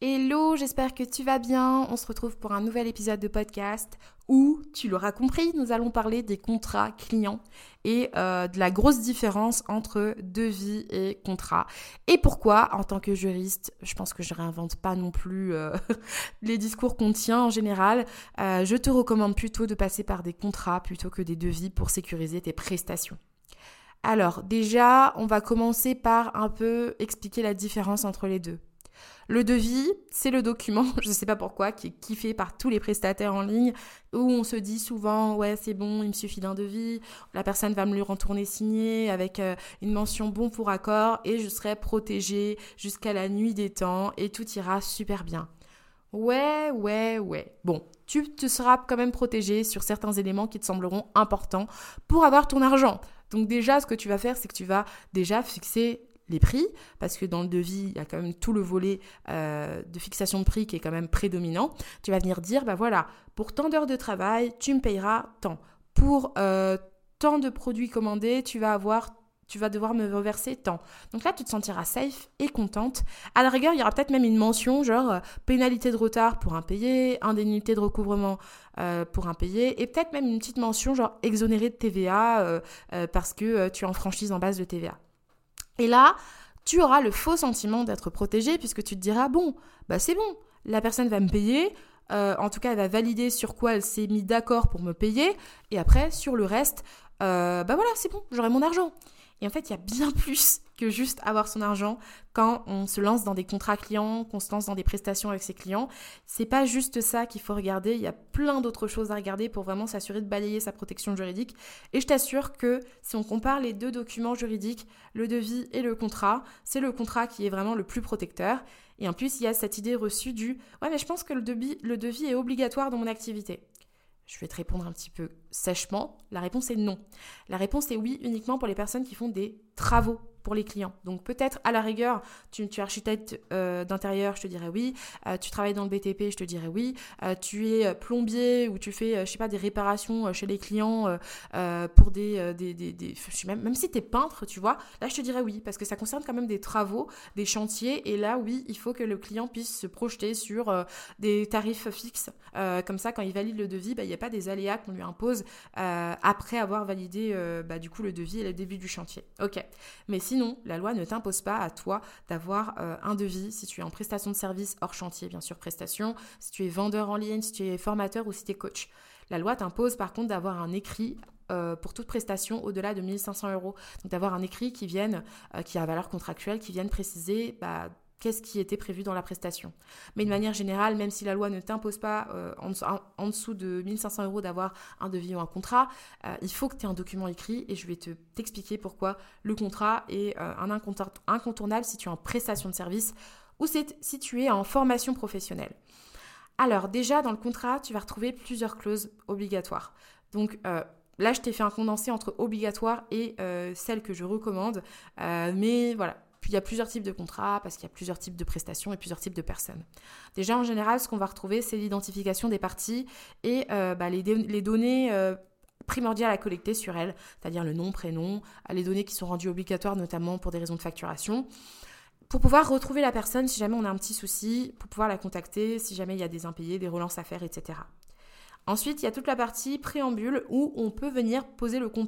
Hello, j'espère que tu vas bien. On se retrouve pour un nouvel épisode de podcast où, tu l'auras compris, nous allons parler des contrats clients et euh, de la grosse différence entre devis et contrat. Et pourquoi, en tant que juriste, je pense que je réinvente pas non plus euh, les discours qu'on tient en général, euh, je te recommande plutôt de passer par des contrats plutôt que des devis pour sécuriser tes prestations. Alors déjà, on va commencer par un peu expliquer la différence entre les deux. Le devis, c'est le document, je ne sais pas pourquoi, qui est kiffé par tous les prestataires en ligne, où on se dit souvent, ouais, c'est bon, il me suffit d'un devis, la personne va me le retourner signé avec euh, une mention bon pour accord, et je serai protégée jusqu'à la nuit des temps, et tout ira super bien. Ouais, ouais, ouais. Bon, tu te seras quand même protégé sur certains éléments qui te sembleront importants pour avoir ton argent. Donc déjà, ce que tu vas faire, c'est que tu vas déjà fixer les prix, parce que dans le devis, il y a quand même tout le volet euh, de fixation de prix qui est quand même prédominant. Tu vas venir dire, bah voilà, pour tant d'heures de travail, tu me payeras tant. Pour euh, tant de produits commandés, tu vas avoir tu vas devoir me reverser tant. Donc là, tu te sentiras safe et contente. À la rigueur, il y aura peut-être même une mention, genre euh, pénalité de retard pour impayé, indemnité de recouvrement pour impayé, et peut-être même une petite mention, genre exonéré de TVA parce que tu en franchise en base de TVA. Et là, tu auras le faux sentiment d'être protégé puisque tu te diras, bon, bah c'est bon, la personne va me payer, euh, en tout cas elle va valider sur quoi elle s'est mis d'accord pour me payer, et après sur le reste, euh, bah voilà, c'est bon, j'aurai mon argent. Et en fait, il y a bien plus que juste avoir son argent quand on se lance dans des contrats clients, qu'on se lance dans des prestations avec ses clients. C'est pas juste ça qu'il faut regarder, il y a plein d'autres choses à regarder pour vraiment s'assurer de balayer sa protection juridique. Et je t'assure que si on compare les deux documents juridiques, le devis et le contrat, c'est le contrat qui est vraiment le plus protecteur. Et en plus, il y a cette idée reçue du ouais, mais je pense que le devis, le devis est obligatoire dans mon activité. Je vais te répondre un petit peu sèchement. La réponse est non. La réponse est oui uniquement pour les personnes qui font des travaux pour les clients. Donc peut-être à la rigueur, tu, es architecte euh, d'intérieur, je te dirais oui. Euh, tu travailles dans le BTP, je te dirais oui. Euh, tu es plombier ou tu fais, je sais pas, des réparations chez les clients pour des, des, des, même, même si tu es peintre, tu vois, là je te dirais oui, parce que ça concerne quand même des travaux, des chantiers, et là oui, il faut que le client puisse se projeter sur des tarifs fixes. comme ça, quand il valide le devis, bah, il n'y a pas des aléas qu'on lui impose après avoir validé bah, du coup le devis et le début du chantier. Ok. Mais sinon, la loi ne t'impose pas à toi d'avoir euh, un devis si tu es en prestation de service hors chantier, bien sûr, prestation, si tu es vendeur en ligne, si tu es formateur ou si tu es coach. La loi t'impose par contre d'avoir un écrit euh, pour toute prestation au-delà de 1500 euros. Donc d'avoir un écrit qui vienne, euh, qui a valeur contractuelle, qui vienne préciser bah, qu'est-ce qui était prévu dans la prestation. Mais de manière générale, même si la loi ne t'impose pas euh, en, dessous de 1500 euros d'avoir un devis ou un contrat, euh, il faut que tu aies un document écrit et je vais te t'expliquer pourquoi le contrat est euh, un incontournable si tu es en prestation de service ou si tu es en formation professionnelle. Alors déjà, dans le contrat, tu vas retrouver plusieurs clauses obligatoires. Donc là, je t'ai fait un condensé entre obligatoire et celle que je recommande. mais voilà, il y a plusieurs types de contrats parce qu'il y a plusieurs types de prestations et plusieurs types de personnes. Déjà, en général, ce qu'on va retrouver, c'est l'identification des parties et euh, bah, les, données euh, primordiales à collecter sur elles, c'est-à-dire le nom, prénom, les données qui sont rendues obligatoires notamment pour des raisons de facturation. Pour pouvoir retrouver la personne si jamais on a un petit souci, pour pouvoir la contacter si jamais il y a des impayés, des relances à faire, etc. Ensuite, il y a toute la partie préambule où on peut venir poser le,